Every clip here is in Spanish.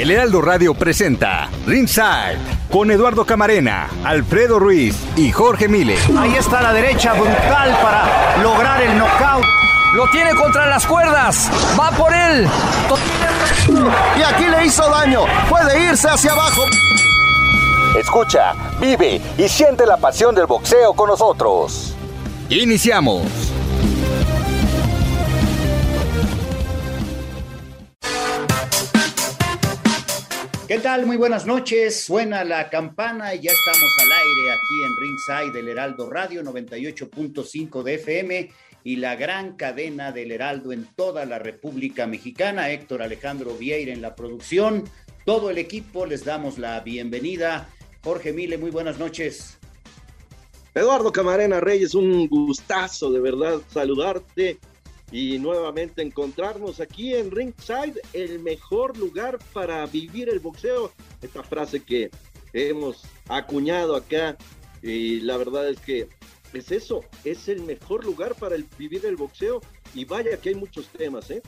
El Heraldo Radio presenta Ringside con Eduardo Camarena, Alfredo Ruiz y Jorge Mile. Ahí está la derecha brutal para lograr el knockout. Lo tiene contra las cuerdas. Va por él. Y aquí le hizo daño. Puede irse hacia abajo. Escucha, vive y siente la pasión del boxeo con nosotros. Iniciamos. ¿Qué tal? Muy buenas noches. Suena la campana y ya estamos al aire aquí en Ringside del Heraldo Radio 98.5 de FM y la gran cadena del Heraldo en toda la República Mexicana. Héctor Alejandro Vieira en la producción. Todo el equipo les damos la bienvenida. Jorge Mile, muy buenas noches. Eduardo Camarena Reyes, un gustazo de verdad saludarte y nuevamente encontrarnos aquí en Ringside, el mejor lugar para vivir el boxeo. Esta frase que hemos acuñado acá y la verdad es que es eso, es el mejor lugar para el, vivir el boxeo y vaya que hay muchos temas, ¿eh?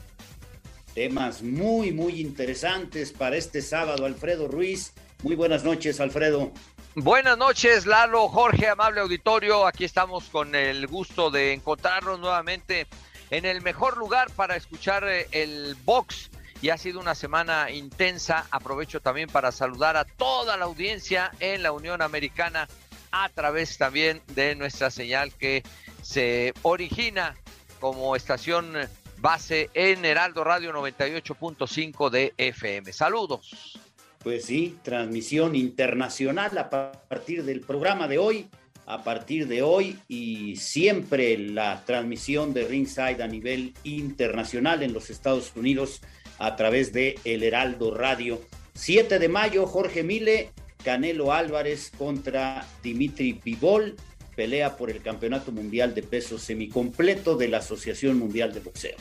Temas muy, muy interesantes para este sábado, Alfredo Ruiz. Muy buenas noches, Alfredo. Buenas noches, Lalo, Jorge, amable auditorio. Aquí estamos con el gusto de encontrarnos nuevamente en el mejor lugar para escuchar eh, el box. Y ha sido una semana intensa. Aprovecho también para saludar a toda la audiencia en la Unión Americana a través también de nuestra señal que se origina como estación base en Heraldo Radio 98.5 de FM. Saludos. Pues sí, transmisión internacional a partir del programa de hoy a partir de hoy y siempre la transmisión de Ringside a nivel internacional en los Estados Unidos a través de El Heraldo Radio. 7 de mayo, Jorge Mile, Canelo Álvarez contra Dimitri Bivol, pelea por el Campeonato Mundial de Peso Semicompleto de la Asociación Mundial de Boxeo.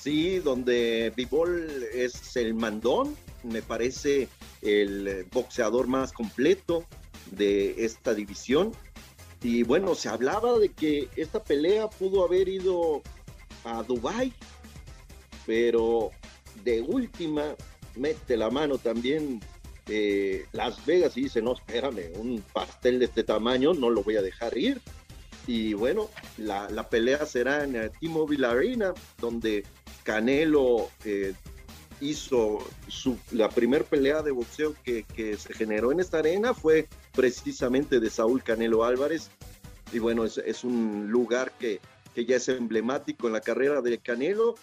Sí, donde Bivol es el mandón, me parece el boxeador más completo, de esta división. Y bueno, se hablaba de que esta pelea pudo haber ido a Dubai, pero de última mete la mano también eh, Las Vegas y dice, no, espérame, un pastel de este tamaño no lo voy a dejar ir. Y bueno, la, pelea será en T-Mobile Arena, donde Canelo eh, hizo su, la primera pelea de boxeo que, se generó en esta arena fue precisamente de Saúl Canelo Álvarez. Y bueno, es, un lugar que, ya es emblemático en la carrera de Canelo.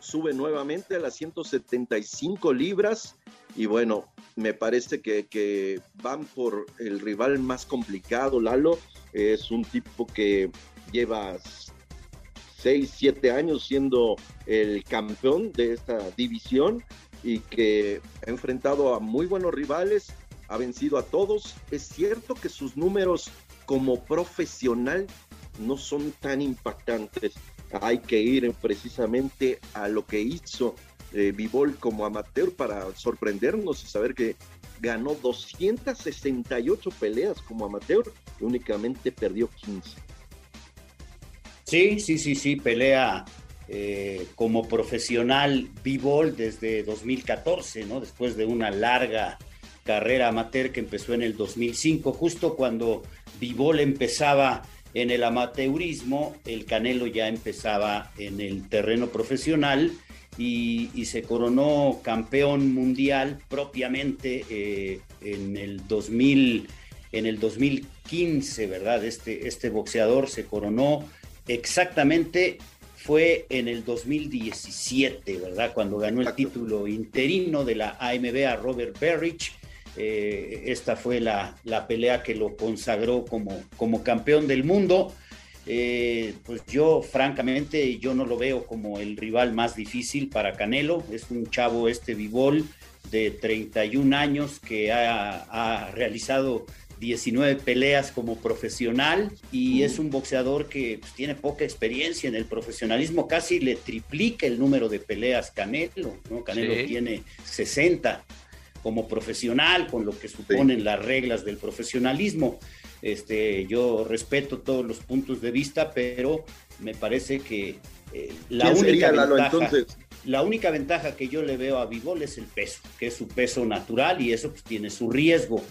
Sube nuevamente a las 175 libras. Y bueno, me parece que, que van por el rival más complicado, Lalo. Es un tipo que lleva 6, 7 años siendo el campeón de esta división y que ha enfrentado a muy buenos rivales, ha vencido a todos. Es cierto que sus números como profesional no son tan impactantes. Hay que ir precisamente a lo que hizo eh, como amateur para sorprendernos y saber que ganó 268 peleas como amateur y únicamente perdió 15. Sí, sí, sí, sí, pelea eh, como profesional b-ball desde 2014, ¿no? Después de una larga carrera amateur que empezó en el 2005, justo cuando b-ball empezaba en el amateurismo, el Canelo ya empezaba en el terreno profesional y, se coronó campeón mundial propiamente eh, en el 2000, en el 2015, ¿verdad? Este, este boxeador se coronó exactamente fue en el 2017, ¿verdad? Cuando ganó el título interino de la AMB a Robert Berrich. Eh, esta fue la, pelea que lo consagró como, como campeón del mundo. eh, pues yo francamente yo no lo veo como el rival más difícil para Canelo. Es un chavo este Vivol de 31 años que ha, realizado 19 peleas como profesional y es un boxeador que pues, tiene poca experiencia en el profesionalismo, casi le triplica el número de peleas Canelo, ¿no? Canelo tiene 60 como profesional, con lo que suponen las reglas del profesionalismo. Este, yo respeto todos los puntos de vista, pero me parece que eh, la única ventaja, la única ventaja que yo le veo a Vivol es el peso, que es su peso natural y eso pues, tiene su riesgo.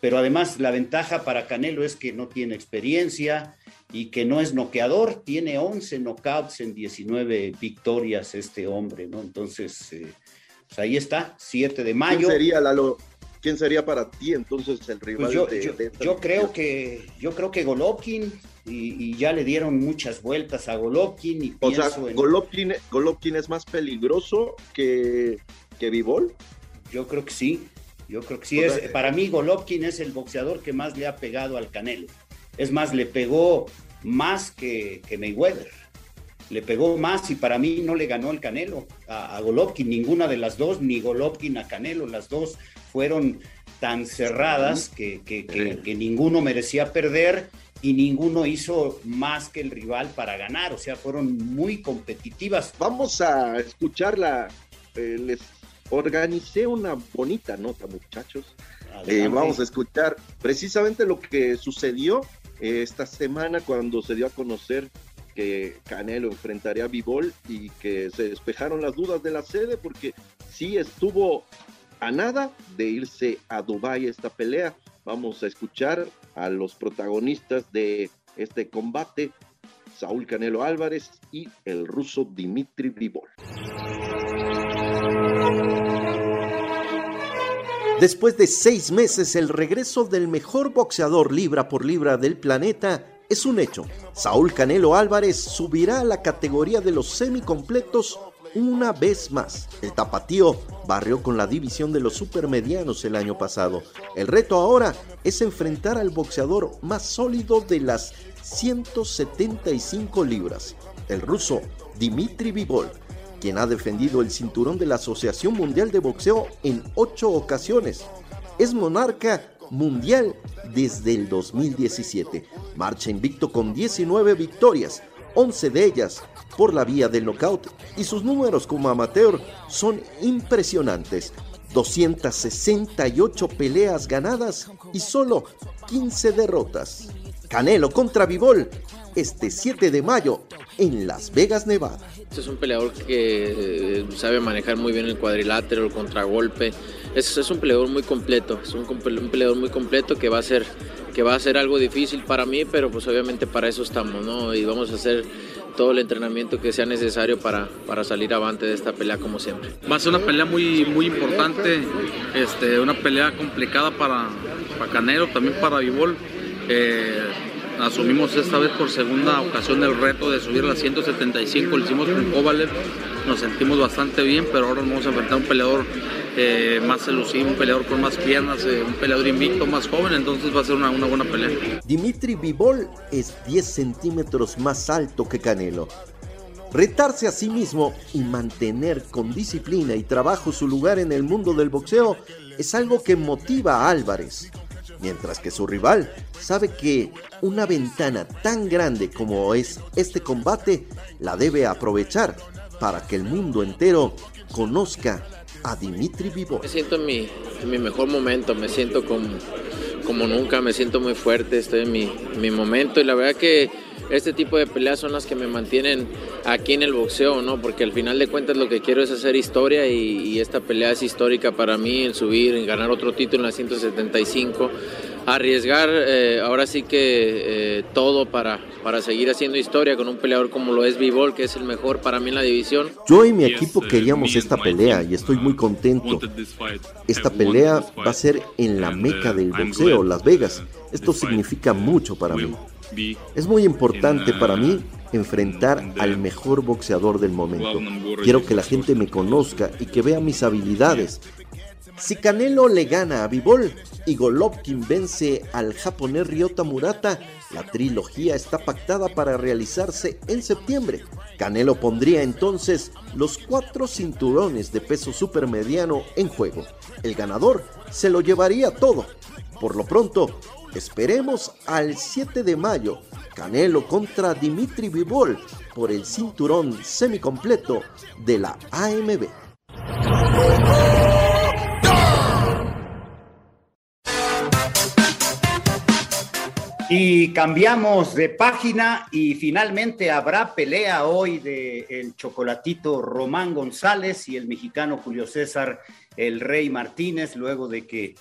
Pero además la ventaja para Canelo es que no tiene experiencia y que no es noqueador, tiene 11 knockouts en 19 victorias este hombre, ¿no? Entonces, eh, pues ahí está, 7 de mayo. ¿Quién sería, Lalo? ¿Quién sería para ti entonces el rival? Pues yo, yo, creo que yo creo que Golovkin y, ya le dieron muchas vueltas a Golovkin y o sea, Golovkin, Golovkin es más peligroso que que Vivol. Yo creo que sí. Yo creo que sí. es, para mí Golovkin es el boxeador que más le ha pegado al Canelo. Es más, le pegó más que, que Mayweather le pegó más y para mí no le ganó el Canelo a, Golovkin, ninguna de las dos, ni Golovkin a Canelo, las dos fueron tan cerradas que, que, ninguno merecía perder y ninguno hizo más que el rival para ganar, o sea, fueron muy competitivas. Vamos a escucharla, eh, les organicé una bonita nota, muchachos. Eh, vamos a escuchar precisamente lo que sucedió eh, esta semana cuando se dio a conocer que Canelo enfrentaría a Bivol y que se despejaron las dudas de la sede porque sí estuvo a nada de irse a Dubái esta pelea. Vamos a escuchar a los protagonistas de este combate, Saúl Canelo Álvarez y el ruso Dimitri Bivol. Después de seis meses, el regreso del mejor boxeador libra por libra del planeta es un hecho. Saúl Canelo Álvarez subirá a la categoría de los semicompletos una vez más. El tapatío barrió con la división de los supermedianos el año pasado. El reto ahora es enfrentar al boxeador más sólido de las 175 libras, el ruso Dimitri Vivol, quien ha defendido el cinturón de la Asociación Mundial de Boxeo en ocho ocasiones. Es monarca mundial desde el 2017. Marcha invicto con 19 victorias, 11 de ellas por la vía del knockout y sus números como amateur son impresionantes. 268 peleas ganadas y solo 15 derrotas. Canelo contra Vivol este 7 de mayo en Las Vegas, Nevada. Este es un peleador que eh, sabe manejar muy bien el cuadrilátero, el contragolpe, es, un peleador muy completo, es un, peleador muy completo que va a ser que va a ser algo difícil para mí, pero pues obviamente para eso estamos, ¿no? Y vamos a hacer todo el entrenamiento que sea necesario para, para salir avante de esta pelea como siempre. Va a ser una pelea muy, muy importante, este, una pelea complicada para, para Canelo, también para Vivol. Eh, asumimos esta vez por segunda ocasión el reto de subir a las 175, lo hicimos con Kovalev, nos sentimos bastante bien, pero ahora nos vamos a enfrentar a un peleador eh, más elusivo, un peleador con más piernas, eh, un peleador invicto, más joven, entonces va a ser una, una buena pelea. Dimitri Vivol es 10 centímetros más alto que Canelo. Retarse a sí mismo y mantener con disciplina y trabajo su lugar en el mundo del boxeo es algo que motiva a Álvarez, mientras que su rival sabe que una ventana tan grande como es este combate la debe aprovechar para que el mundo entero conozca a Dimitri Vivo. Me siento en mi, en mejor momento, me siento como, nunca, me siento muy fuerte, estoy en mi, mi momento y la verdad que este tipo de peleas son las que me mantienen aquí en el boxeo, ¿no? Porque al final de cuentas lo que quiero es hacer historia y, esta pelea es histórica para mí, el subir, en ganar otro título en la 175 arriesgar eh, ahora sí que eh, todo para, para seguir haciendo historia con un peleador como lo es Bivol, que es el mejor para mí en la división. Yo y mi equipo queríamos esta pelea y estoy muy contento. Esta pelea va a ser en la meca del boxeo, Las Vegas. Esto significa mucho para mí. Es muy importante para mí enfrentar al mejor boxeador del momento. Quiero que la gente me conozca y que vea mis habilidades Si Canelo le gana a Bivol y Golovkin vence al japonés Ryota Murata, la trilogía está pactada para realizarse en septiembre. Canelo pondría entonces los cuatro cinturones de peso supermediano en juego. El ganador se lo llevaría todo. Por lo pronto, esperemos al 7 de mayo, Canelo contra Dimitri Vivol por el cinturón semicompleto de la AMB. Y cambiamos de página y finalmente habrá pelea hoy de el chocolatito Román González y el mexicano Julio César el Rey Martínez, luego de que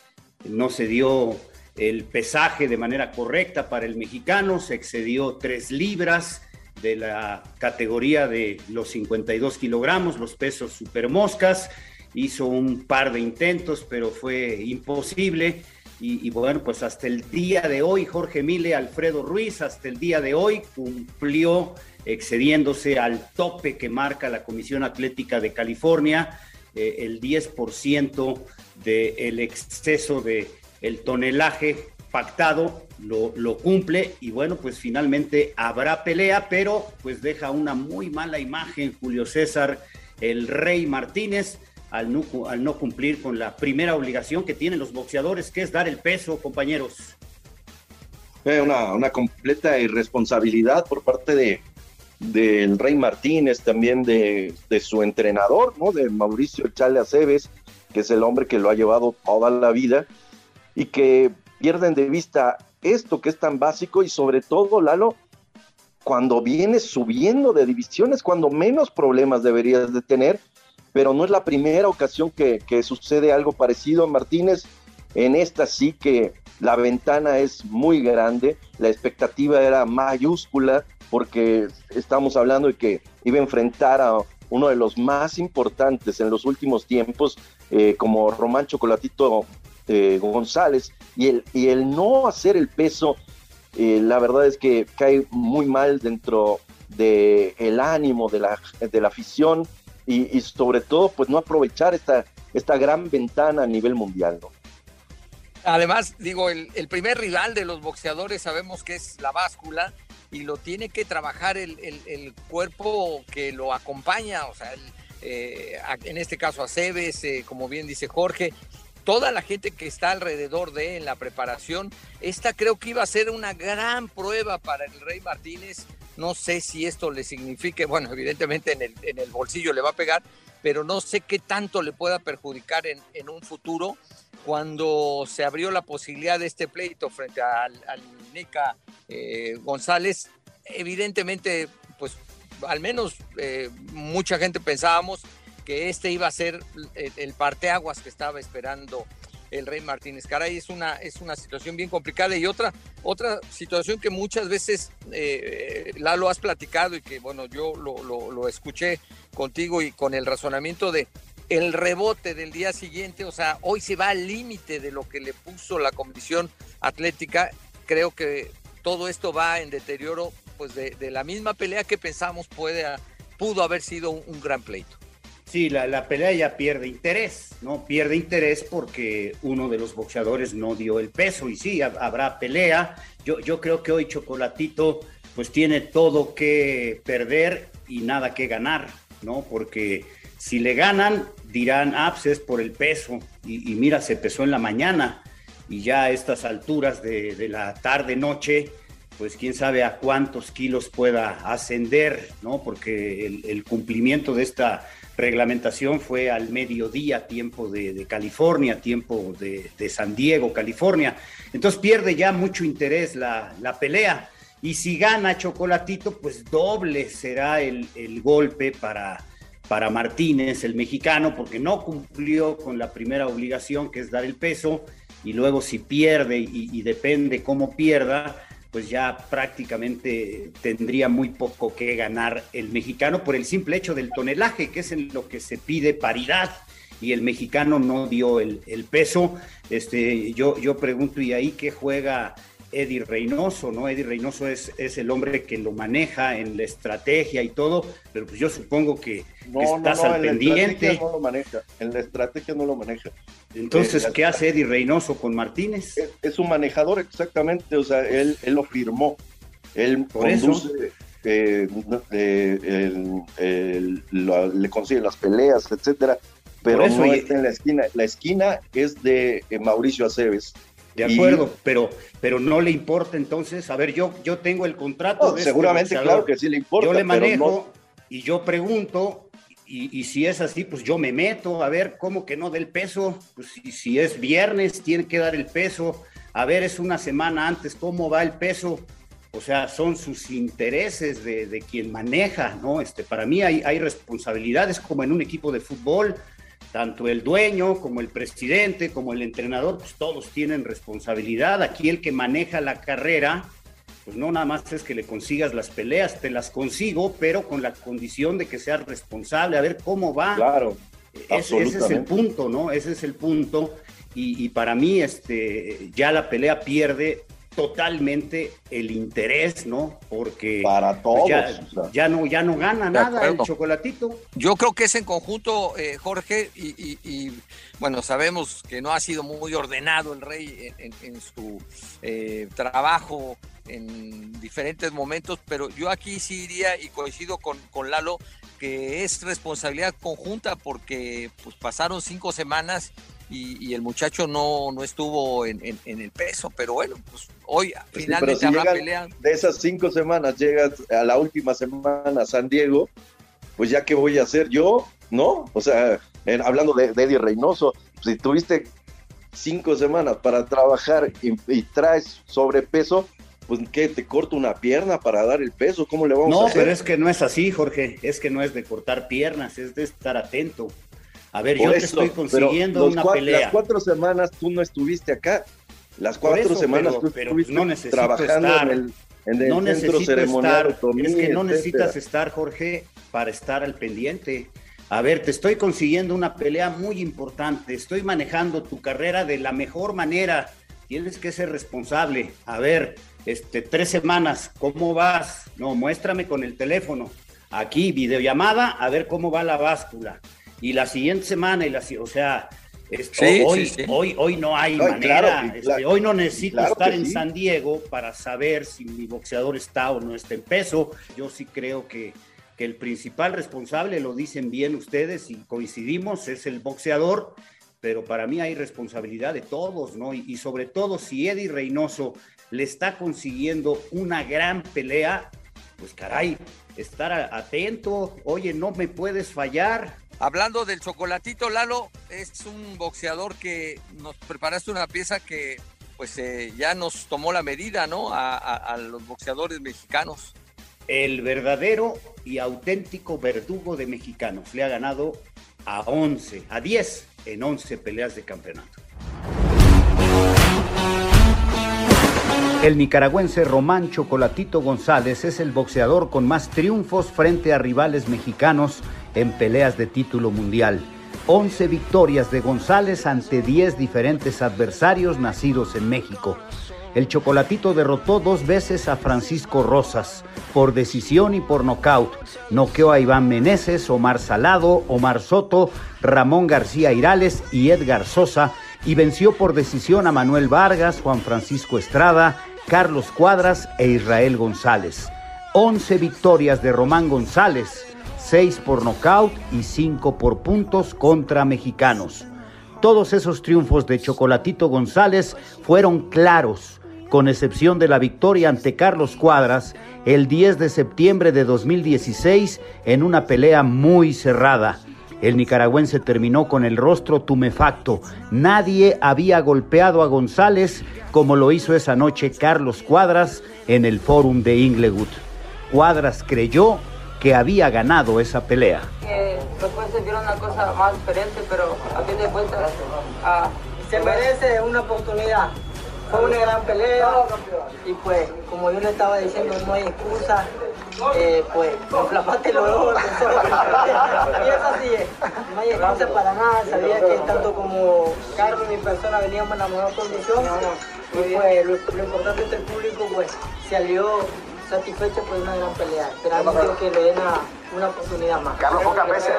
no se dio el pesaje de manera correcta para el mexicano, se excedió tres libras de la categoría de los 52 kilogramos, los pesos supermoscas, hizo un par de intentos, pero fue imposible. Y, bueno, pues hasta el día de hoy, Jorge Mile, Alfredo Ruiz, hasta el día de hoy cumplió excediéndose al tope que marca la Comisión Atlética de California, eh, el 10% del exceso de el tonelaje pactado lo, lo, cumple y bueno, pues finalmente habrá pelea, pero pues deja una muy mala imagen Julio César, el Rey Martínez, al no, cumplir con la primera obligación que tienen los boxeadores, que es dar el peso, compañeros. Una, completa irresponsabilidad por parte de del Rey Martínez, también de, su entrenador, ¿no? De Mauricio Chale Aceves, que es el hombre que lo ha llevado toda la vida, y que pierden de vista esto que es tan básico y sobre todo, Lalo, cuando vienes subiendo de divisiones, cuando menos problemas deberías de tener, pero no es la primera ocasión que, sucede algo parecido. Martínez, en esta sí que la ventana es muy grande, la expectativa era mayúscula porque estamos hablando de que iba a enfrentar a uno de los más importantes en los últimos tiempos, eh, como Román Chocolatito eh, González, y el, y el no hacer el peso, eh, la verdad es que cae muy mal dentro del el ánimo de la, de la afición, y, sobre todo pues no aprovechar esta, esta gran ventana a nivel mundial. Además, digo, el, primer rival de los boxeadores sabemos que es la báscula y lo tiene que trabajar el, el, cuerpo que lo acompaña, o sea, eh, en este caso a Cebes, eh, como bien dice Jorge, toda la gente que está alrededor de en la preparación, esta creo que iba a ser una gran prueba para el Rey Martínez no sé si esto le signifique, bueno, evidentemente en el, bolsillo le va a pegar, pero no sé qué tanto le pueda perjudicar en, un futuro cuando se abrió la posibilidad de este pleito frente al, al Nica eh, González. Evidentemente, pues al menos eh, mucha gente pensábamos que este iba a ser el, el parteaguas que estaba esperando el Rey Martínez. Caray, es una, es una situación bien complicada y otra, otra situación que muchas veces eh, Lalo has platicado y que bueno, yo lo, lo, escuché contigo y con el razonamiento de el rebote del día siguiente, o sea, hoy se va al límite de lo que le puso la Comisión Atlética. Creo que todo esto va en deterioro pues de, de la misma pelea que pensamos puede, pudo haber sido un gran pleito. Sí, la, pelea ya pierde interés, ¿no? Pierde interés porque uno de los boxeadores no dio el peso y sí, habrá pelea. Yo, yo creo que hoy Chocolatito pues tiene todo que perder y nada que ganar, ¿no? Porque si le ganan, dirán, ah, pues es por el peso. Y, mira, se pesó en la mañana y ya a estas alturas de, la tarde-noche, pues quién sabe a cuántos kilos pueda ascender, ¿no? Porque el cumplimiento de esta reglamentación fue al mediodía, tiempo de, California, tiempo de, San Diego, California. Entonces pierde ya mucho interés la, pelea. Y si gana Chocolatito, pues doble será el, golpe para, para Martínez, el mexicano, porque no cumplió con la primera obligación, que es dar el peso, y luego si pierde y depende cómo pierda, pues ya prácticamente tendría muy poco que ganar el mexicano por el simple hecho del tonelaje, que es en lo que se pide paridad y el mexicano no dio el, peso. Este, yo, yo pregunto, ¿y ahí qué juega Eddie Reynoso, ¿no? Eddie Reynoso es, es el hombre que lo maneja en la estrategia y todo, pero pues yo supongo que, estás al pendiente. no lo maneja, en la estrategia no lo maneja. Entonces, ¿qué hace Eddie Reynoso con Martínez? Es, un manejador exactamente, o sea, él, él lo firmó. Él Por conduce, eh, le consigue las peleas, etcétera, pero no está en la esquina. La esquina es de eh, Mauricio Aceves. De acuerdo, pero, pero no le importa entonces. A ver, yo, yo tengo el contrato. de este seguramente, claro que sí le importa. Yo le manejo y yo pregunto, y, si es así, pues yo me meto. A ver, ¿cómo que no del peso? Pues si, si es viernes, tiene que dar el peso. A ver, es una semana antes, ¿cómo va el peso? O sea, son sus intereses de, quien maneja, ¿no? Este, para mí hay, hay responsabilidades como en un equipo de fútbol tanto el dueño como el presidente, como el entrenador, pues todos tienen responsabilidad. Aquí el que maneja la carrera, pues no nada más es que le consigas las peleas, te las consigo, pero con la condición de que seas responsable, a ver cómo va. Claro. Ese, ese es el punto, ¿no? Ese es el punto. Y, y, para mí, este, ya la pelea pierde totalmente el interés, ¿no? Porque para pues, todos ya, no ya no gana nada el chocolatito. Yo creo que es en conjunto, eh, Jorge, y, bueno, sabemos que no ha sido muy ordenado el rey en, su eh, trabajo en diferentes momentos, pero yo aquí sí iría y coincido con, con Lalo que es responsabilidad conjunta porque pues pasaron cinco semanas y, el muchacho no, no estuvo en, el peso, pero bueno, pues hoy finalmente habrá pelea. De esas cinco semanas llegas a la última semana a San Diego, pues ya qué voy a hacer yo, ¿no? O sea, hablando de, Eddie Reynoso, si tuviste cinco semanas para trabajar y, traes sobrepeso, pues ¿qué? ¿Te corto una pierna para dar el peso? ¿Cómo le vamos a hacer? No, pero es que no es así, Jorge. Es que no es de cortar piernas, es de estar atento. A ver, yo te estoy consiguiendo una pelea. Las cuatro semanas tú no estuviste acá. Las cuatro semanas estuviste no trabajando estar, en el, no centro ceremonial. es que no necesitas estar, Jorge, para estar al pendiente. A ver, te estoy consiguiendo una pelea muy importante. Estoy manejando tu carrera de la mejor manera. Tienes que ser responsable. A ver, este, tres semanas, ¿cómo vas? No, muéstrame con el teléfono. Aquí, videollamada, a ver cómo va la báscula y la siguiente semana, y la, o sea, hoy, hoy, hoy no hay manera, este, hoy no necesito estar en San Diego para saber si mi boxeador está o no está en peso. Yo sí creo que, que el principal responsable, lo dicen bien ustedes y coincidimos, es el boxeador, pero para mí hay responsabilidad de todos, ¿no? Y, y sobre todo si Eddie Reynoso le está consiguiendo una gran pelea, pues caray, estar atento, oye, no me puedes fallar, Hablando del chocolatito, Lalo, es un boxeador que nos preparaste una pieza que pues eh, ya nos tomó la medida, ¿no? A, los boxeadores mexicanos. El verdadero y auténtico verdugo de mexicanos. Le ha ganado a 11, a 10 en 11 peleas de campeonato. El nicaragüense Román Chocolatito González es el boxeador con más triunfos frente a rivales mexicanos en peleas de título mundial. 11 victorias de González ante 10 diferentes adversarios nacidos en México. El Chocolatito derrotó dos veces a Francisco Rosas por decisión y por nocaut. Noqueó a Iván Meneses, Omar Salado, Omar Soto, Ramón García Irales y Edgar Sosa y venció por decisión a Manuel Vargas, Juan Francisco Estrada, Carlos Cuadras e Israel González. 11 victorias de Román González 6 por nocaut y 5 por puntos contra mexicanos. Todos esos triunfos de Chocolatito González fueron claros, con excepción de la victoria ante Carlos Cuadras el 10 de septiembre de 2016 en una pelea muy cerrada. El nicaragüense terminó con el rostro tumefacto. Nadie había golpeado a González como lo hizo esa noche Carlos Cuadras en el Fórum de Inglewood. Cuadras creyó que había ganado esa pelea. después se vieron una cosa más diferente, pero a fin de cuentas ah, se merece una oportunidad. Fue una gran pelea y pues como yo le estaba diciendo no hay excusa. eh, pues inflamaste los ojos. y es así, no hay excusa para nada. Sabía que tanto como Carlos y mi persona veníamos en la mejor condición. Y pues lo, importante es que el público pues salió satisfecho por una gran pelea. Esperamos que le den una oportunidad más. Carlos, pocas veces.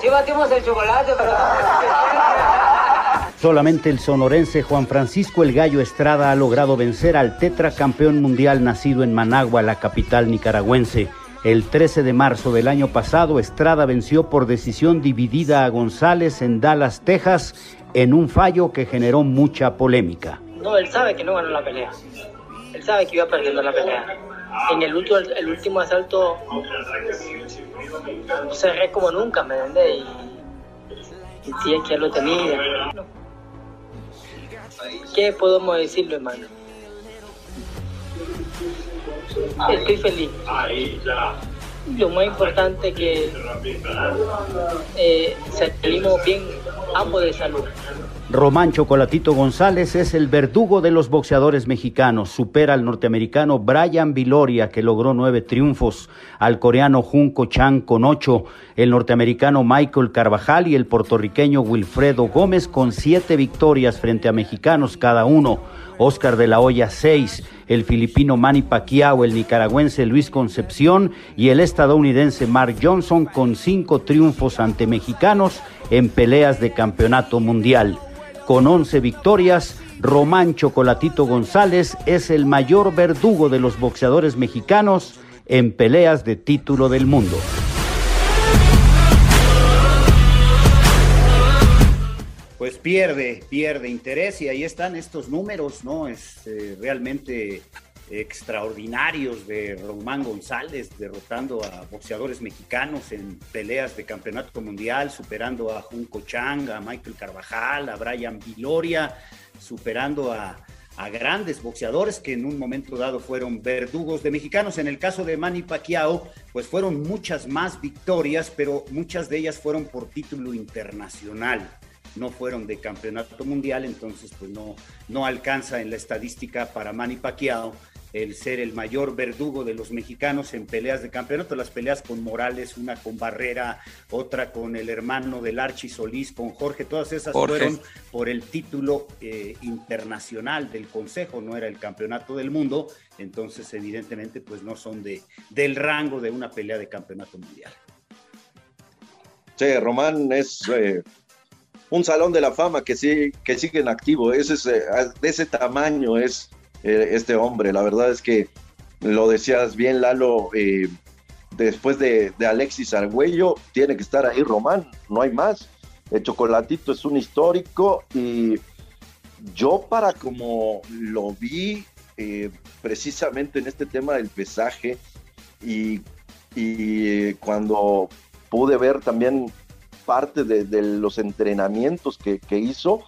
Sí batimos el chocolate, pero... Solamente el sonorense Juan Francisco El Gallo Estrada ha logrado vencer al tetracampeón mundial nacido en Managua, la capital nicaragüense. El 13 de marzo del año pasado, Estrada venció por decisión dividida a González en Dallas, Texas, en un fallo que generó mucha polémica. No, él sabe que no ganó la pelea. Él sabe que iba perdiendo la pelea. En el último, el último asalto cerré como nunca, ¿me entiendes? Y, y sí, es que lo tenía. ¿Qué podemos decirlo, hermano? Estoy feliz. Lo más importante es que eh, salimos bien ambos de salud. Román Chocolatito González es el verdugo de los boxeadores mexicanos. Supera al norteamericano Brian Viloria, que logró nueve triunfos, al coreano Junko Chan con ocho, el norteamericano Michael Carvajal y el puertorriqueño Wilfredo Gómez con siete victorias frente a mexicanos cada uno. Oscar de la Hoya seis, el filipino Manny Pacquiao, el nicaragüense Luis Concepción y el estadounidense Mark Johnson con cinco triunfos ante mexicanos en peleas de campeonato mundial. Con 11 victorias, Román Chocolatito González es el mayor verdugo de los boxeadores mexicanos en peleas de título del mundo. Pues pierde, pierde interés y ahí están estos números, ¿no? Es eh, realmente extraordinarios de Román González, derrotando a boxeadores mexicanos en peleas de campeonato mundial, superando a Junco Chang, a Michael Carvajal, a Brian Viloria, superando a, a grandes boxeadores que en un momento dado fueron verdugos de mexicanos. En el caso de Manny Pacquiao, pues fueron muchas más victorias, pero muchas de ellas fueron por título internacional no fueron de campeonato mundial, entonces pues no, no alcanza en la estadística para Manny Pacquiao el ser el mayor verdugo de los mexicanos en peleas de campeonato, las peleas con Morales, una con Barrera, otra con el hermano del Archi Solís, con Jorge, todas esas fueron por el título eh, internacional del Consejo, no era el campeonato del mundo, entonces evidentemente pues no son de, del rango de una pelea de campeonato mundial. Sí, Román es eh, un salón de la fama que, sí, que sigue en activo, es, eh, de ese tamaño es eh, este hombre. La verdad es que lo decías bien, Lalo, eh, después de, Alexis Argüello, tiene que estar ahí Román, no hay más. El chocolatito es un histórico y yo para como lo vi eh, precisamente en este tema del pesaje y, cuando pude ver también parte de, los entrenamientos que, hizo,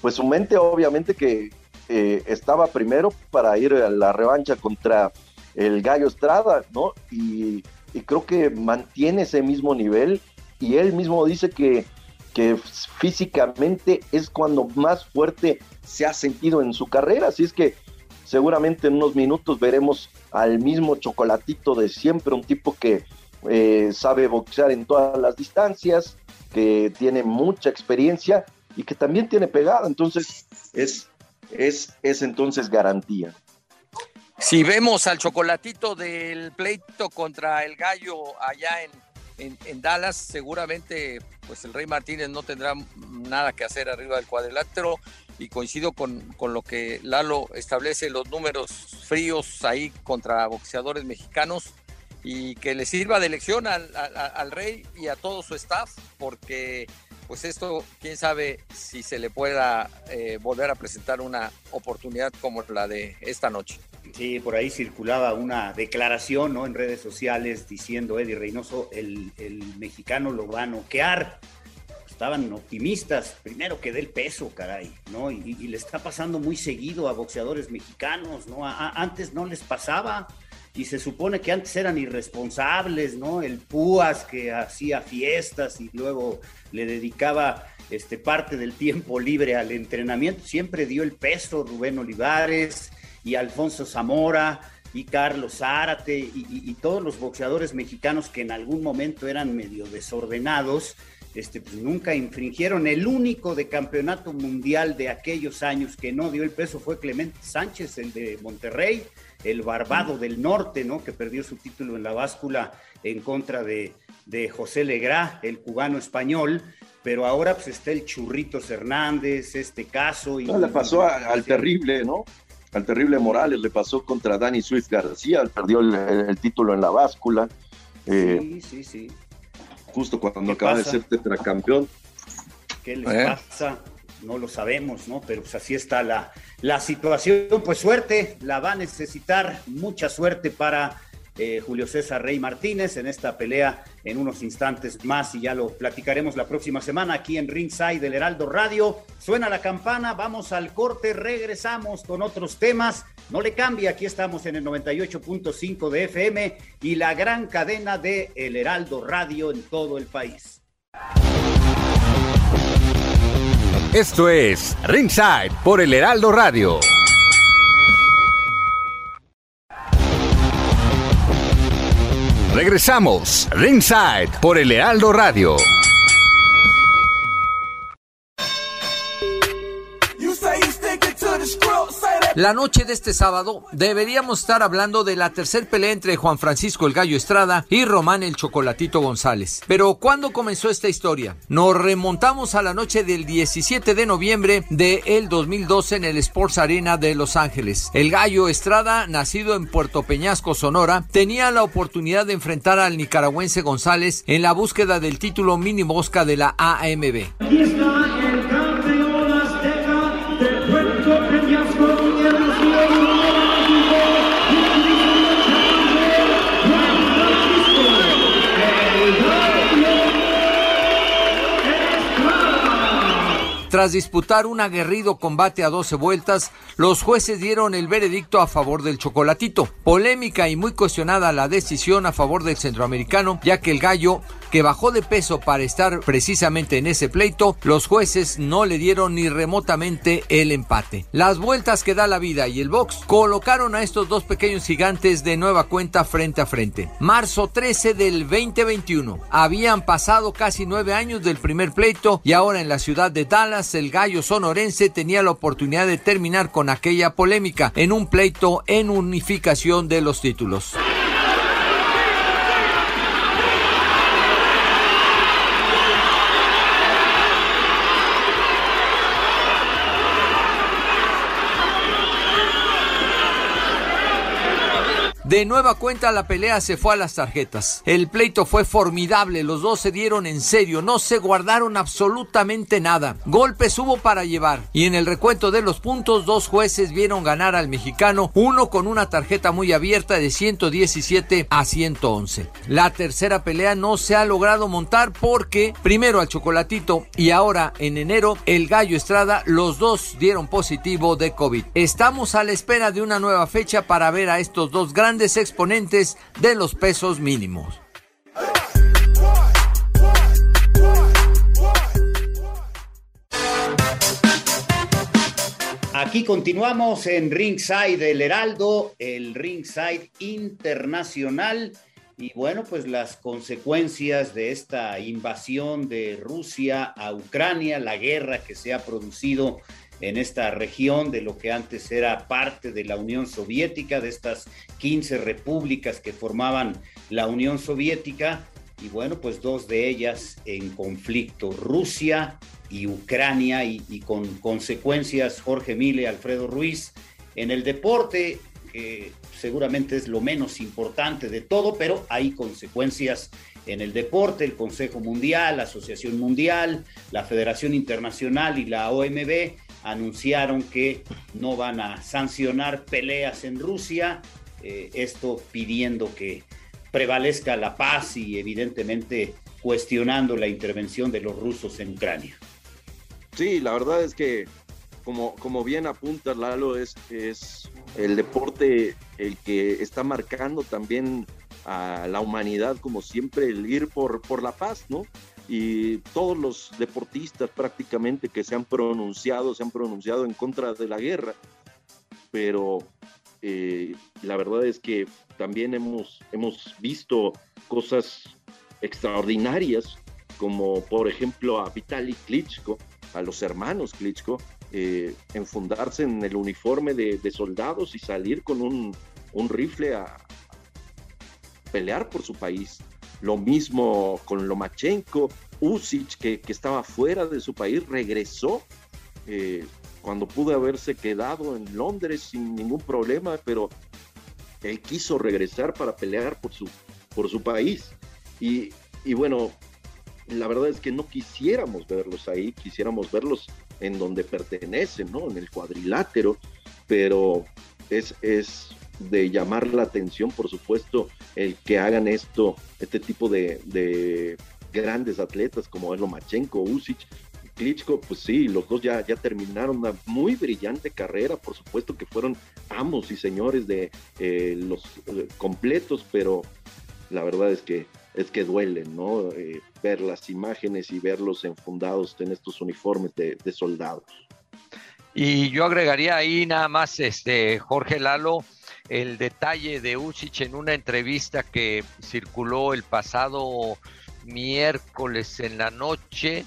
pues su mente obviamente que, eh, estaba primero para ir a la revancha contra el Gallo Estrada, ¿no? Y, creo que mantiene ese mismo nivel y él mismo dice que, que físicamente es cuando más fuerte se ha sentido en su carrera, así es que seguramente en unos minutos veremos al mismo chocolatito de siempre, un tipo que eh, sabe boxear en todas las distancias, que tiene mucha experiencia y que también tiene pegada, entonces es es, es entonces garantía. Si vemos al chocolatito del pleito contra el gallo allá en, en, Dallas, seguramente pues el Rey Martínez no tendrá nada que hacer arriba del cuadrilátero y coincido con, con, lo que Lalo establece los números fríos ahí contra boxeadores mexicanos y que le sirva de lección al, al, al Rey y a todo su staff porque pues esto, quién sabe si se le pueda eh, volver a presentar una oportunidad como la de esta noche. Sí, por ahí circulaba una declaración ¿no? en redes sociales diciendo Eddie Reynoso, el, mexicano lo va a noquear. Estaban optimistas, primero que dé el peso, caray, ¿no? Y, le está pasando muy seguido a boxeadores mexicanos, ¿no? antes no les pasaba y se supone que antes eran irresponsables, ¿no? El Púas que hacía fiestas y luego le dedicaba este, parte del tiempo libre al entrenamiento, siempre dio el peso Rubén Olivares y Alfonso Zamora, y Carlos Zárate y, todos los boxeadores mexicanos que en algún momento eran medio desordenados, este, pues nunca infringieron. El único de campeonato mundial de aquellos años que no dio el peso fue Clemente Sánchez, el de Monterrey, el barbado del norte, ¿no? Que perdió su título en la báscula en contra de, de José Legrá, el cubano español. Pero ahora pues está el Churritos Hernández, este caso. Y, no, le pasó al terrible, ¿no? Al terrible Morales, le pasó contra Dani Swift García, perdió el, título en la báscula. Eh, sí, sí, sí justo cuando acaba de ser tetracampeón. ¿Qué les ¿Eh? pasa? No lo sabemos, ¿no? Pero pues así está la, la situación. Pues suerte, la va a necesitar, mucha suerte para eh, Julio César Rey Martínez en esta pelea en unos instantes más y ya lo platicaremos la próxima semana aquí en Ringside del Heraldo Radio. Suena la campana, vamos al corte, regresamos con otros temas. No le cambie, aquí estamos en el 98.5 de FM y la gran cadena de El Heraldo Radio en todo el país. Esto es Ringside por El Heraldo Radio. Regresamos, Ringside, por el Lealdo Radio. La noche de este sábado deberíamos estar hablando de la tercer pelea entre Juan Francisco el Gallo Estrada y Román el Chocolatito González. Pero ¿cuándo comenzó esta historia? Nos remontamos a la noche del 17 de noviembre de el 2012 en el Sports Arena de Los Ángeles. El Gallo Estrada, nacido en Puerto Peñasco, Sonora, tenía la oportunidad de enfrentar al nicaragüense González en la búsqueda del título mini mosca de la AMB. Tras disputar un aguerrido combate a 12 vueltas, los jueces dieron el veredicto a favor del chocolatito. Polémica y muy cuestionada la decisión a favor del centroamericano, ya que el gallo que bajó de peso para estar precisamente en ese pleito, los jueces no le dieron ni remotamente el empate. Las vueltas que da la vida y el box colocaron a estos dos pequeños gigantes de nueva cuenta frente a frente. Marzo 13 del 2021. Habían pasado casi nueve años del primer pleito y ahora en la ciudad de Dallas el gallo sonorense tenía la oportunidad de terminar con aquella polémica en un pleito en unificación de los títulos. De nueva cuenta la pelea se fue a las tarjetas. El pleito fue formidable, los dos se dieron en serio, no se guardaron absolutamente nada. Golpes hubo para llevar y en el recuento de los puntos dos jueces vieron ganar al mexicano, uno con una tarjeta muy abierta de 117 a 111. La tercera pelea no se ha logrado montar porque primero al chocolatito y ahora en enero el gallo Estrada, los dos dieron positivo de COVID. Estamos a la espera de una nueva fecha para ver a estos dos grandes exponentes de los pesos mínimos. Aquí continuamos en Ringside el Heraldo, el Ringside Internacional. Y bueno, pues las consecuencias de esta invasión de Rusia a Ucrania, la guerra que se ha producido en esta región de lo que antes era parte de la Unión Soviética, de estas 15 repúblicas que formaban la Unión Soviética, y bueno, pues dos de ellas en conflicto, Rusia y Ucrania, y, con consecuencias, Jorge Mile, Alfredo Ruiz, en el deporte, que seguramente es lo menos importante de todo, pero hay consecuencias en el deporte, el Consejo Mundial, la Asociación Mundial, la Federación Internacional y la OMB anunciaron que no van a sancionar peleas en Rusia, eh, esto pidiendo que prevalezca la paz y evidentemente cuestionando la intervención de los rusos en Ucrania. Sí, la verdad es que como, como bien apunta Lalo, es, es el deporte el que está marcando también a la humanidad como siempre el ir por, por la paz, ¿no? Y todos los deportistas prácticamente que se han pronunciado, se han pronunciado en contra de la guerra, pero eh, la verdad es que también hemos, hemos visto cosas extraordinarias, como por ejemplo a Vitaly Klitschko, a los hermanos Klitschko, eh, enfundarse en el uniforme de, soldados y salir con un, rifle a, pelear por su país. Lo mismo con Lomachenko, Usic, que, estaba fuera de su país, regresó eh, cuando pudo haberse quedado en Londres sin ningún problema, pero él quiso regresar para pelear por su, por su país. Y, y bueno, la verdad es que no quisiéramos verlos ahí, quisiéramos verlos en donde pertenecen, ¿no? En el cuadrilátero, pero es, es de llamar la atención, por supuesto, el que hagan esto, este tipo de, de grandes atletas como es Lomachenko, Usic, Klitschko, pues sí, los dos ya, ya terminaron una muy brillante carrera, por supuesto que fueron amos y señores de eh, los eh, completos, pero la verdad es que es que duelen, ¿no? Eh, ver las imágenes y verlos enfundados en estos uniformes de, soldados. Y yo agregaría ahí nada más, este Jorge Lalo, el detalle de Usic en una entrevista que circuló el pasado miércoles en la noche,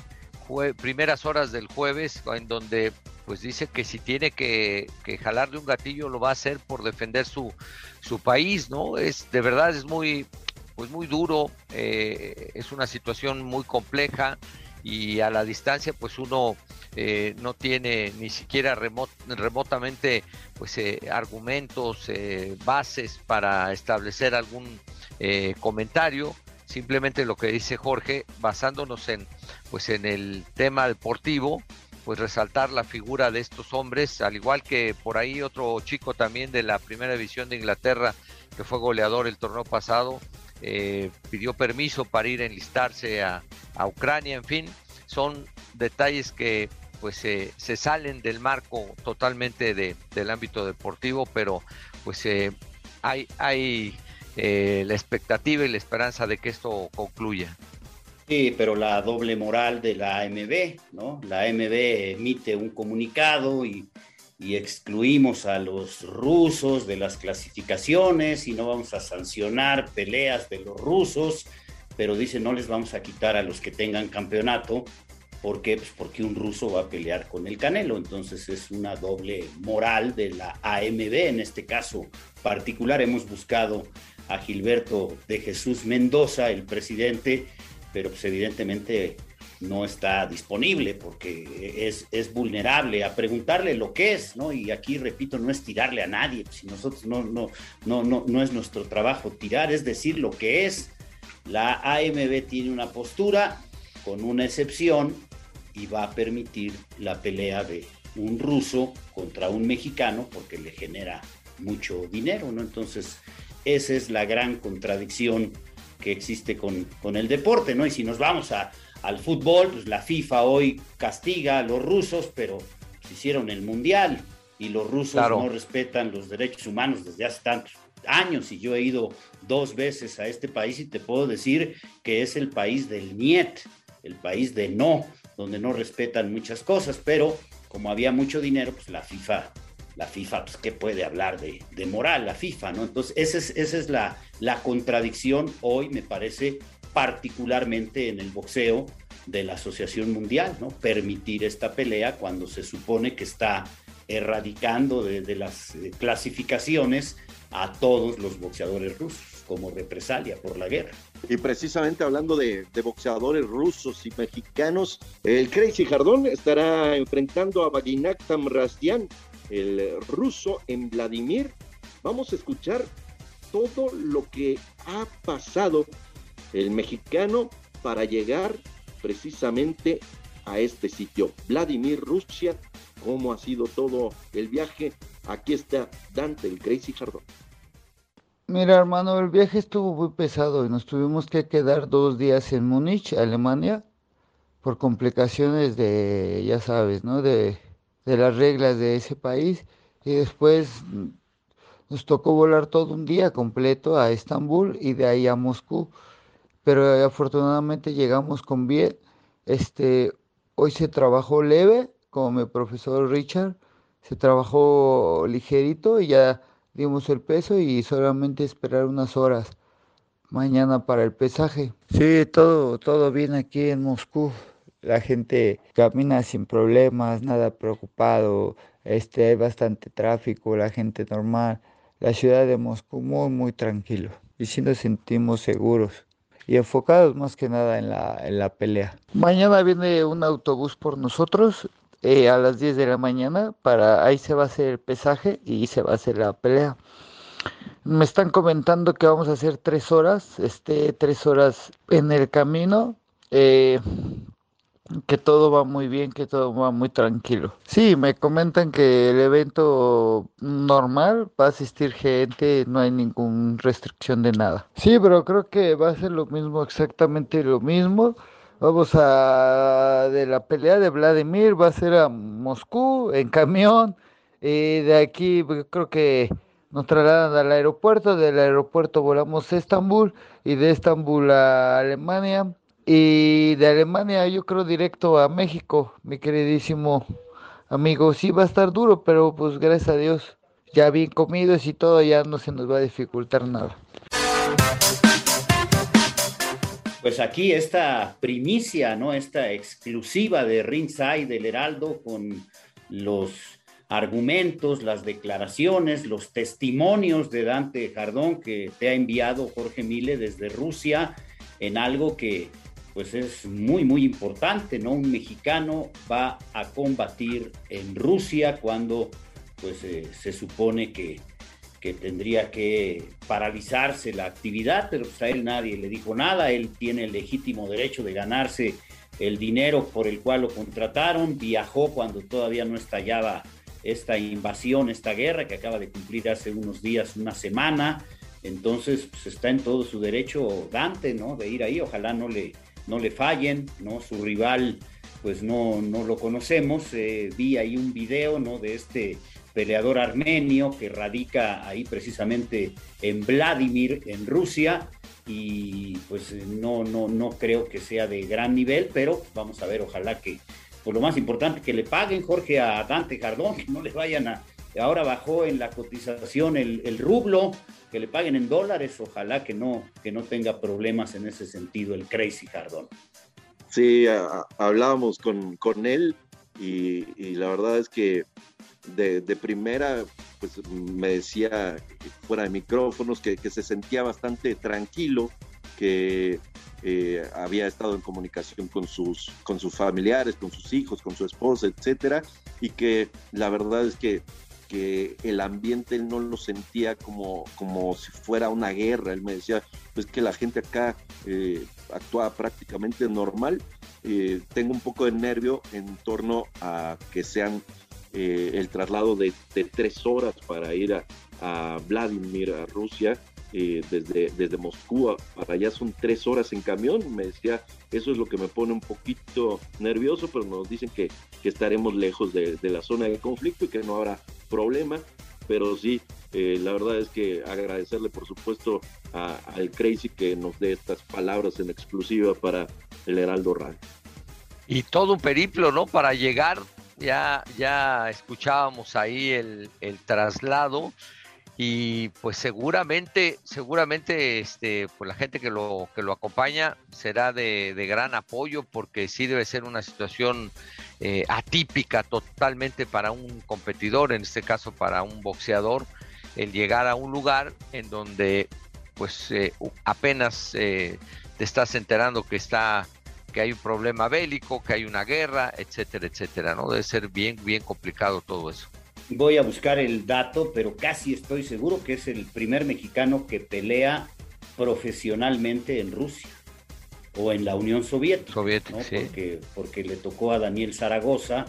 primeras horas del jueves, en donde pues dice que si tiene que, que, jalar de un gatillo lo va a hacer por defender su, su país, ¿no? Es de verdad es muy pues muy duro, eh, es una situación muy compleja y a la distancia pues uno eh, no tiene ni siquiera remotamente pues eh, argumentos, bases para establecer algún comentario, simplemente lo que dice Jorge, basándonos en pues en el tema deportivo, pues resaltar la figura de estos hombres, al igual que por ahí otro chico también de la primera división de Inglaterra que fue goleador el torneo pasado, eh, pidió permiso para ir a enlistarse a, Ucrania, en fin, son detalles que pues se salen del marco totalmente de, del ámbito deportivo, pero pues eh, hay, hay eh, la expectativa y la esperanza de que esto concluya. Sí, pero la doble moral de la AMB, ¿no? La AMB emite un comunicado y y excluimos a los rusos de las clasificaciones y no vamos a sancionar peleas de los rusos, pero dice no les vamos a quitar a los que tengan campeonato. ¿Por qué? Pues porque un ruso va a pelear con el Canelo. Entonces es una doble moral de la AMB. En este caso particular hemos buscado a Gilberto de Jesús Mendoza, el presidente, pero pues evidentemente no está disponible porque es, es, vulnerable a preguntarle lo que es, ¿no? Y aquí, repito, no es tirarle a nadie, si nosotros no, no, no, no, no es nuestro trabajo tirar, es decir lo que es. La AMB tiene una postura con una excepción y va a permitir la pelea de un ruso contra un mexicano porque le genera mucho dinero, ¿no? Entonces, esa es la gran contradicción que existe con, con el deporte, ¿no? Y si nos vamos a, al fútbol, pues la FIFA hoy castiga a los rusos, pero se hicieron el mundial y los rusos no respetan los derechos humanos desde hace tantos años. Y yo he ido dos veces a este país y te puedo decir que es el país del niet, el país de no, donde no respetan muchas cosas, pero como había mucho dinero, pues la FIFA, la FIFA, pues qué puede hablar de, de moral, la FIFA, ¿no? Entonces esa es, esa es la, la contradicción. Hoy, me parece, particularmente en el boxeo de la Asociación Mundial, ¿no? Permitir esta pelea cuando se supone que está erradicando de, las eh, clasificaciones a todos los boxeadores rusos como represalia por la guerra. Y precisamente hablando de, boxeadores rusos y mexicanos, el Crazy Jardón estará enfrentando a Baginak Tamrazdian, el ruso en Vladimir. Vamos a escuchar todo lo que ha pasado el mexicano para llegar precisamente a este sitio. Vladimir, Rusia, cómo ha sido todo el viaje. Aquí está Dante, el Crazy Jardón. Mira, hermano, el viaje estuvo muy pesado y nos tuvimos que quedar dos días en Múnich, Alemania, por complicaciones de, ya sabes, ¿no? De, de las reglas de ese país. Y después nos tocó volar todo un día completo a Estambul y de ahí a Moscú pero afortunadamente llegamos con bien. Este, hoy se trabajó leve, como mi profesor Richard, se trabajó ligerito y ya dimos el peso y solamente esperar unas horas mañana para el pesaje. Sí, todo, todo bien aquí en Moscú. La gente camina sin problemas, nada preocupado. Este, hay bastante tráfico, la gente normal. La ciudad de Moscú muy, muy tranquilo. Y sí nos sentimos seguros y enfocados más que nada en la, en la pelea. Mañana viene un autobús por nosotros eh, a las 10 de la mañana. Para ahí se va a hacer el pesaje y se va a hacer la pelea. Me están comentando que vamos a hacer tres horas, este, tres horas en el camino. Eh, que todo va muy bien, que todo va muy tranquilo. Sí, me comentan que el evento normal va a asistir gente, no hay ninguna restricción de nada. Sí, pero creo que va a ser lo mismo, exactamente lo mismo. Vamos a de la pelea de Vladimir, va a ser a Moscú en camión. Y de aquí pues, creo que nos trasladan al aeropuerto, del aeropuerto volamos a Estambul y de Estambul a Alemania y de Alemania yo creo directo a México, mi queridísimo amigo. Sí va a estar duro, pero pues gracias a Dios, ya bien comidos y todo, ya no se nos va a dificultar nada. Pues aquí esta primicia, ¿no? Esta exclusiva de Ringside del Heraldo con los argumentos, las declaraciones, los testimonios de Dante Jardón que te ha enviado Jorge Mile desde Rusia en algo que pues es muy, muy importante, ¿no? Un mexicano va a combatir en Rusia cuando pues eh, se supone que, que, tendría que paralizarse la actividad, pero pues a él nadie le dijo nada, él tiene el legítimo derecho de ganarse el dinero por el cual lo contrataron, viajó cuando todavía no estallaba esta invasión, esta guerra que acaba de cumplir hace unos días, una semana, entonces pues está en todo su derecho Dante, ¿no? De ir ahí, ojalá no le no le fallen, ¿no? Su rival, pues no, no lo conocemos. Eh, vi ahí un video, ¿no? De este peleador armenio que radica ahí precisamente en Vladimir, en Rusia, y pues no, no, no creo que sea de gran nivel, pero vamos a ver, ojalá que, por lo más importante, que le paguen, Jorge, a Dante Jardón, que no le vayan a... Ahora bajó en la cotización el, rublo, que le paguen en dólares, ojalá que no, que no tenga problemas en ese sentido el Crazy Cardón. Sí, hablábamos con, con él y, la verdad es que de, primera pues me decía fuera de micrófonos que, se sentía bastante tranquilo, que eh, había estado en comunicación con sus, con sus familiares, con sus hijos, con su esposa, etcétera, y que la verdad es que que el ambiente él no lo sentía como, como si fuera una guerra. Él me decía, pues que la gente acá eh, actúa prácticamente normal. Eh, tengo un poco de nervio en torno a que sean eh, el traslado de, tres horas para ir a, a Vladimir, a Rusia, eh, desde, desde Moscú para allá son tres horas en camión. Me decía, eso es lo que me pone un poquito nervioso, pero nos dicen que, estaremos lejos de, la zona de conflicto y que no habrá problema. Pero sí, eh, la verdad es que agradecerle, por supuesto, al Crazy que nos dé estas palabras en exclusiva para el Heraldo Radio. Y todo un periplo, ¿no? Para llegar, ya, ya escuchábamos ahí el traslado y pues seguramente, seguramente este, pues la gente que lo, que lo acompaña será de, gran apoyo porque sí debe ser una situación eh, atípica totalmente para un competidor, en este caso para un boxeador, el llegar a un lugar en donde pues eh, apenas eh, te estás enterando que está que hay un problema bélico, que hay una guerra, etcétera, etcétera, ¿no? Debe ser bien, bien complicado todo eso. Voy a buscar el dato, pero casi estoy seguro que es el primer mexicano que pelea profesionalmente en Rusia o en la Unión Soviética. porque, porque le tocó a Daniel Zaragoza,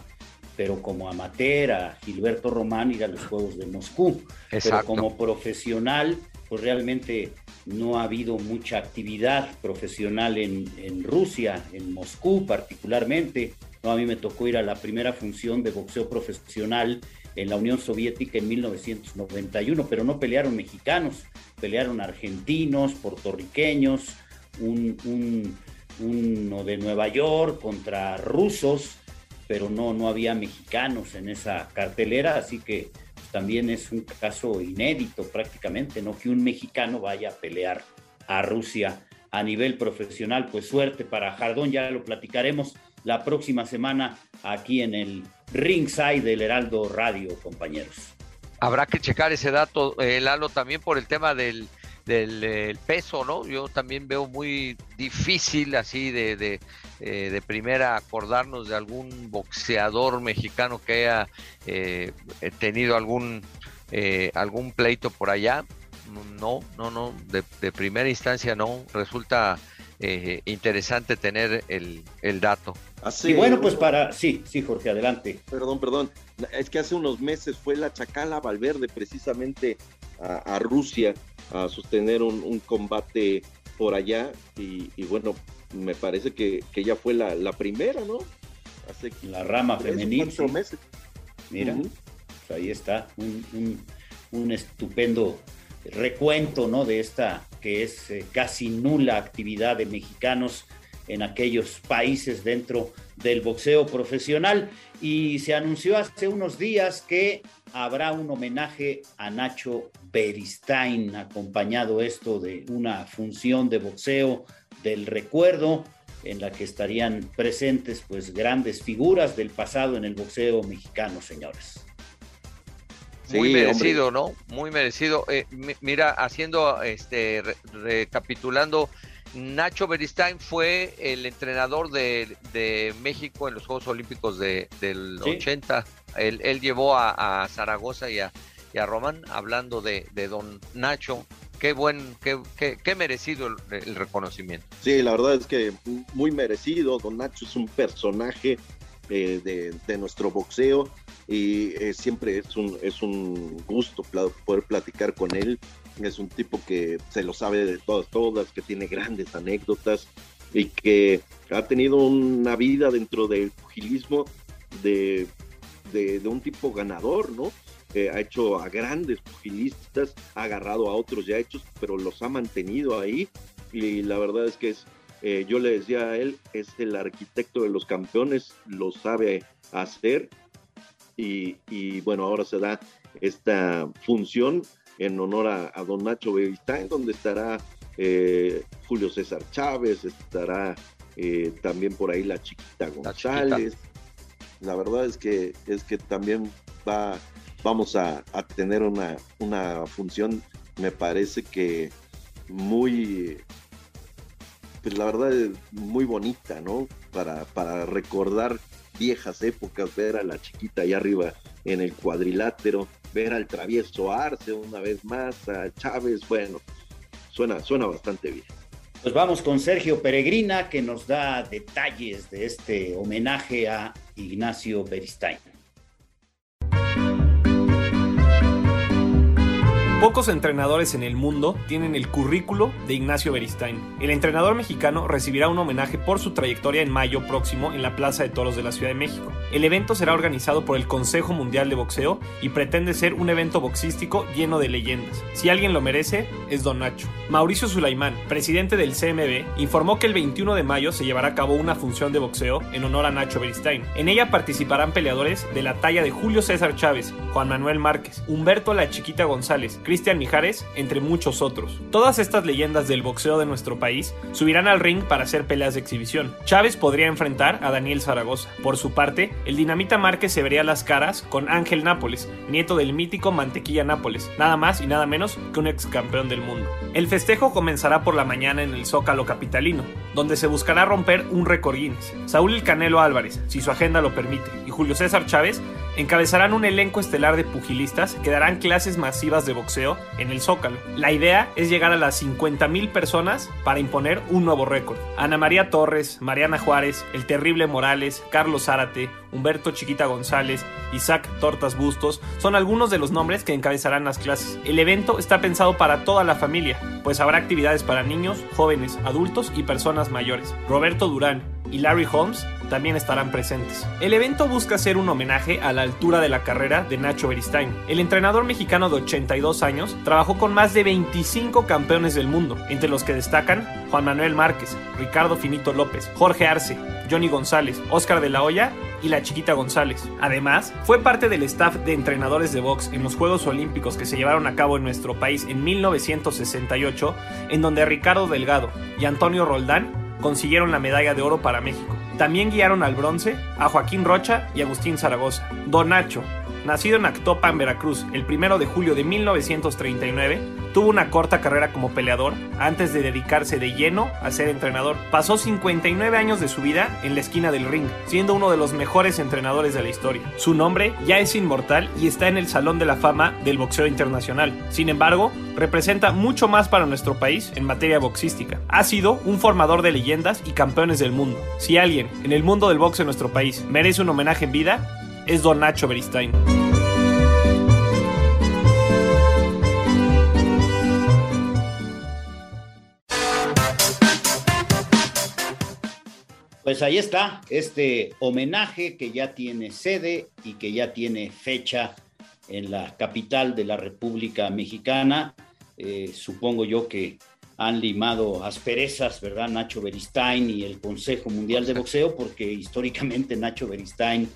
pero como amateur, a Gilberto Román ir a los Juegos de Moscú. Pero como profesional, pues realmente no ha habido mucha actividad profesional en, en Rusia, en Moscú particularmente. No, a mí me tocó ir a la primera función de boxeo profesional en la Unión Soviética en 1991, pero no pelearon mexicanos, pelearon argentinos, puertorriqueños, un, uno de Nueva York contra rusos, pero no, no había mexicanos en esa cartelera, así que pues, también es un caso inédito prácticamente, ¿no? Que un mexicano vaya a pelear a Rusia a nivel profesional. Pues suerte para Jardón, ya lo platicaremos la próxima semana aquí en el ringside del Heraldo Radio, compañeros. Habrá que checar ese dato, eh, Lalo, también por el tema del, del eh, peso, ¿no? Yo también veo muy difícil así de, de, eh, de primera acordarnos de algún boxeador mexicano que haya eh, tenido algún, algún pleito por allá. No, no, no, de, de primera instancia no. Resulta interesante tener el, el dato. Y bueno, pues para, sí, sí, Jorge, adelante. Perdón, perdón. Es que hace unos meses fue la Chacala Valverde precisamente a, a Rusia a sostener un, un combate por allá y, y, bueno, me parece que, que ella fue la, la, primera, ¿no? Hace la rama femenil. Sí. meses. Mira, uh -huh. pues ahí está, un, un, un, estupendo recuento, ¿no? De esta que es eh, casi nula actividad de mexicanos en aquellos países dentro del boxeo profesional y se anunció hace unos días que habrá un homenaje a Nacho Beristain, acompañado esto de una función de boxeo del recuerdo en la que estarían presentes pues grandes figuras del pasado en el boxeo mexicano, señores. Muy sí, merecido, hombre. ¿no? Muy merecido. Eh, mira, haciendo, este, re recapitulando, Nacho Beristain fue el entrenador de, de, México en los Juegos Olímpicos de, del sí. 80. Él, él llevó a, a, Zaragoza y a, y a Román hablando de, de don Nacho. Qué buen, qué, qué, qué merecido el, el, reconocimiento. Sí, la verdad es que muy merecido. Don Nacho es un personaje eh, de, de, nuestro boxeo y eh, siempre es un, es un gusto poder platicar con él es un tipo que se lo sabe de todas, todas, que tiene grandes anécdotas y que ha tenido una vida dentro del pugilismo de, de, un tipo ganador, ¿no? Eh, ha hecho a grandes pugilistas, ha agarrado a otros ya hechos, pero los ha mantenido ahí y la verdad es que es, eh, yo le decía a él, es el arquitecto de los campeones, lo sabe hacer y, y bueno, ahora se da esta función en honor a, a don Nacho Beristain, donde estará eh, Julio César Chávez, estará eh, también por ahí la chiquita González. La, verdad es que es que también va, vamos a, a tener una, una, función, me parece que muy, pues la verdad es muy bonita, ¿no? Para, para recordar viejas épocas, ver a la chiquita ahí arriba en el cuadrilátero, ver al travieso Arce una vez más, a Chávez, bueno, suena, suena bastante bien. Pues vamos con Sergio Peregrina que nos da detalles de este homenaje a Ignacio Beristain. Pocos entrenadores en el mundo tienen el currículo de Ignacio Beristain. El entrenador mexicano recibirá un homenaje por su trayectoria en mayo próximo en la Plaza de Toros de la Ciudad de México. El evento será organizado por el Consejo Mundial de Boxeo y pretende ser un evento boxístico lleno de leyendas. Si alguien lo merece, es Don Nacho. Mauricio Sulaimán, presidente del CMB, informó que el 21 de mayo se llevará a cabo una función de boxeo en honor a Nacho Beristain. En ella participarán peleadores de la talla de Julio César Chávez, Juan Manuel Márquez, Humberto La Chiquita González, Cristian Mijares, entre muchos otros. Todas estas leyendas del boxeo de nuestro país subirán al ring para hacer peleas de exhibición. Chávez podría enfrentar a Daniel Zaragoza. Por su parte, el Dinamita Márquez se vería las caras con Ángel Nápoles, nieto del mítico Mantequilla Nápoles, nada más y nada menos que un ex campeón del mundo. El festejo comenzará por la mañana en el Zócalo Capitalino, donde se buscará romper un récord Guinness. Saúl El Canelo Álvarez, si su agenda lo permite, y Julio César Chávez encabezarán un elenco estelar de pugilistas que darán clases masivas de boxeo en el Zócalo. La idea es llegar a las 50.000 personas para imponer un nuevo récord. Ana María Torres, Mariana Juárez, El Terrible Morales, Carlos Zárate, Humberto Chiquita González, Isaac Tortas Bustos son algunos de los nombres que encabezarán las clases. El evento está pensado para toda la familia, pues habrá actividades para niños, jóvenes, adultos y personas mayores. Roberto Durán y Larry Holmes también estarán presentes. El evento busca ser un homenaje a la altura de la carrera de Nacho Beristain. El entrenador mexicano de 82 años trabajó con más de 25 campeones del mundo, entre los que destacan Juan Manuel Márquez, Ricardo Finito López, Jorge Arce, Johnny González, Oscar de la Hoya y la Chiquita González. Además, fue parte del staff de entrenadores de box en los Juegos Olímpicos que se llevaron a cabo en nuestro país en 1968, en donde Ricardo Delgado y Antonio Roldán consiguieron la medalla de oro para México. También guiaron al bronce a Joaquín Rocha y Agustín Zaragoza. Don Nacho, nacido en Actopan, Veracruz, el 1 de julio de 1939, tuvo una corta carrera como peleador antes de dedicarse de lleno a ser entrenador. Pasó 59 años de su vida en la esquina del ring, siendo uno de los mejores entrenadores de la historia. Su nombre ya es inmortal y está en el Salón de la Fama del Boxeo Internacional. Sin embargo, representa mucho más para nuestro país en materia boxística. Ha sido un formador de leyendas y campeones del mundo. Si alguien en el mundo del boxeo en nuestro país merece un homenaje en vida, es Don Nacho Beristain. Pues ahí está este homenaje que ya tiene sede y que ya tiene fecha en la capital de la República Mexicana. Eh, supongo yo que han limado asperezas, ¿verdad? Nacho Beristain y el Consejo Mundial de Boxeo, porque históricamente Nacho Beristain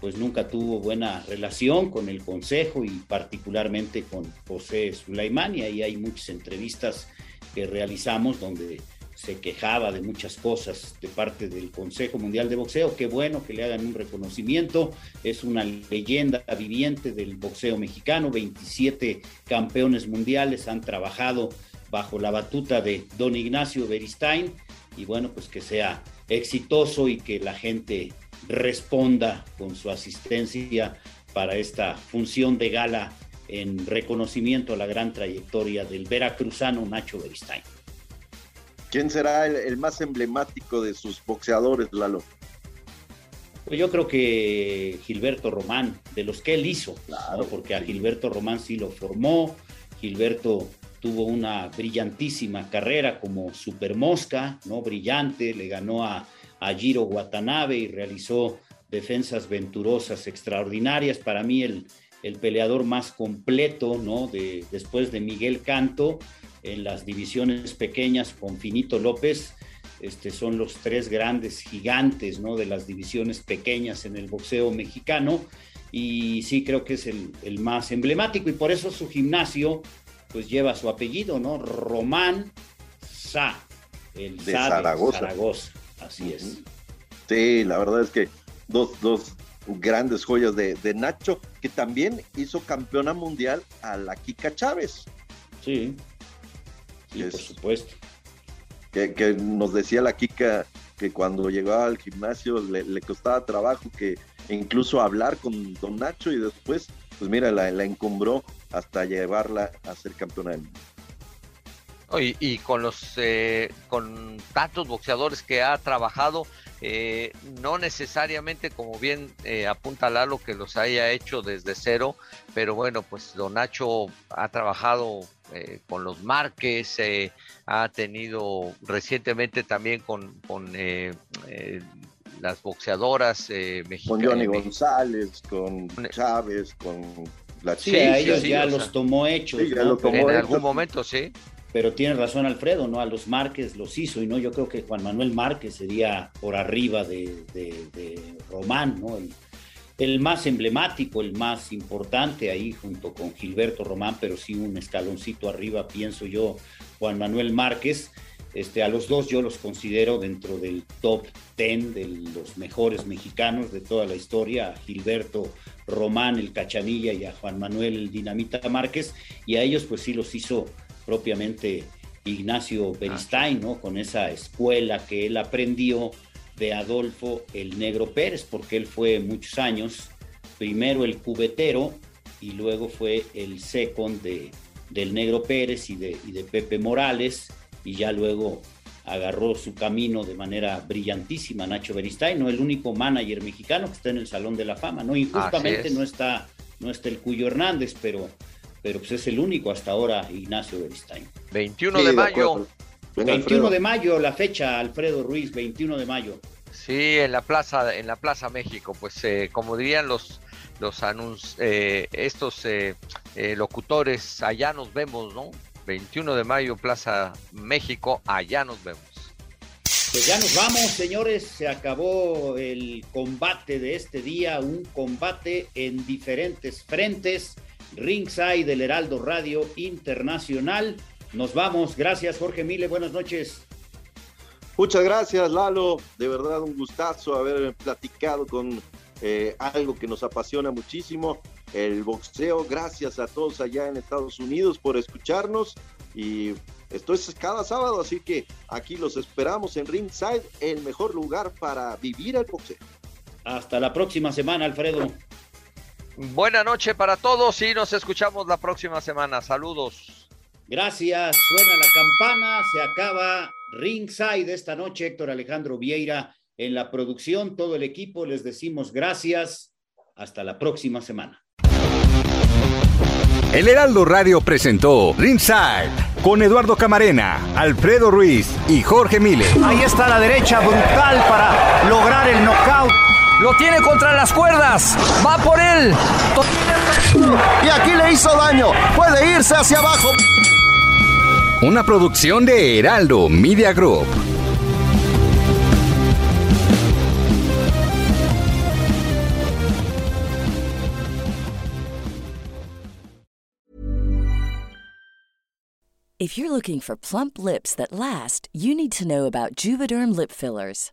pues nunca tuvo buena relación con el Consejo y particularmente con José Sulaimán y ahí hay muchas entrevistas que realizamos donde se quejaba de muchas cosas de parte del Consejo Mundial de Boxeo. Qué bueno que le hagan un reconocimiento. Es una leyenda viviente del boxeo mexicano. 27 campeones mundiales han trabajado bajo la batuta de don Ignacio Beristain. Y bueno, pues que sea exitoso y que la gente responda con su asistencia para esta función de gala en reconocimiento a la gran trayectoria del veracruzano Nacho Beristain. ¿Quién será el, más emblemático de sus boxeadores, Lalo? Pues yo creo que Gilberto Román, de los que él hizo, porque a Gilberto Román sí lo formó. Gilberto tuvo una brillantísima carrera como supermosca, ¿no? Brillante, le ganó a, a Giro Watanabe y realizó defensas venturosas extraordinarias. Para mí el, el peleador más completo, ¿no? De, después de Miguel Canto, en las divisiones pequeñas con Finito López. Este, son los tres grandes gigantes ¿no? de las divisiones pequeñas en el boxeo mexicano y sí creo que es el, más emblemático y por eso su gimnasio pues lleva su apellido, ¿no? Román Sa, el de Zaragoza. Zaragoza. Así es. Sí, la verdad es que dos, dos grandes joyas de, de, Nacho, que también hizo campeona mundial a la Kika Chávez. Sí, Sí, por supuesto. Que, nos decía la Kika que cuando llegaba al gimnasio le, costaba trabajo que incluso hablar con Don Nacho y después, pues mira, la, encumbró hasta llevarla a ser campeona del mundo. Y, con los eh, con tantos boxeadores que ha trabajado, eh, no necesariamente, como bien eh, apunta Lalo, que los haya hecho desde cero, pero bueno, pues Don Nacho ha trabajado eh, con los Márquez, eh, ha tenido recientemente también con, con eh, las boxeadoras mexicanas. Con Johnny González, con Chávez, con la Sí, a ellos ya los tomó hechos. en algún momento, sí. Pero tiene razón Alfredo, ¿no? A los Márquez los hizo y no, yo creo que Juan Manuel Márquez sería por arriba de, de Román, ¿no? El, el más emblemático, el más importante ahí junto con Gilberto Román, pero sí un escaloncito arriba, pienso yo, Juan Manuel Márquez. Este, a los dos yo los considero dentro del top 10 de los mejores mexicanos de toda la historia, a Gilberto Román, el Cachanilla, y a Juan Manuel, el Dinamita Márquez, y a ellos pues sí los hizo propiamente Ignacio Beristain, ¿no? Con esa escuela que él aprendió de Adolfo el Negro Pérez, porque él fue muchos años, primero el cubetero y luego fue el second de, del Negro Pérez y de, de Pepe Morales, y ya luego agarró su camino de manera brillantísima Nacho Beristain, no el único manager mexicano que está en el Salón de la Fama, ¿no? Injustamente no está, no está el Cuyo Hernández, pero, pero pues es el único hasta ahora Ignacio Beristain. 21 de mayo. 21 de mayo, la fecha, Alfredo Ruiz, 21 de mayo. Sí, en la plaza, en la Plaza México, pues eh, como dirían los los eh, estos eh, locutores, allá nos vemos, ¿no? 21 de mayo, Plaza México, allá nos vemos. Pues ya nos vamos, señores. Se acabó el combate de este día, un combate en diferentes frentes. Ringside del Heraldo Radio Internacional. Nos vamos. Gracias, Jorge Mile. Buenas noches. Muchas gracias, Lalo. De verdad, un gustazo haber platicado con eh, algo que nos apasiona muchísimo, el boxeo. Gracias a todos allá en Estados Unidos por escucharnos y esto es cada sábado, así que aquí los esperamos en Ringside, el mejor lugar para vivir el boxeo. Hasta la próxima semana, Alfredo. Buena noche para todos y nos escuchamos la próxima semana. Saludos. Gracias. Suena la campana. Se acaba Ringside esta noche. Héctor Alejandro Vieira en la producción. Todo el equipo les decimos gracias. Hasta la próxima semana. El Heraldo Radio presentó Ringside con Eduardo Camarena, Alfredo Ruiz y Jorge Mile. Ahí está la derecha brutal para lograr el knockout. Lo tiene contra las cuerdas. Va por él. Y aquí le hizo daño. Puede irse hacia abajo. Una producción de Heraldo Media Group. If you're looking for plump lips that last, you need to know about Juvederm lip fillers.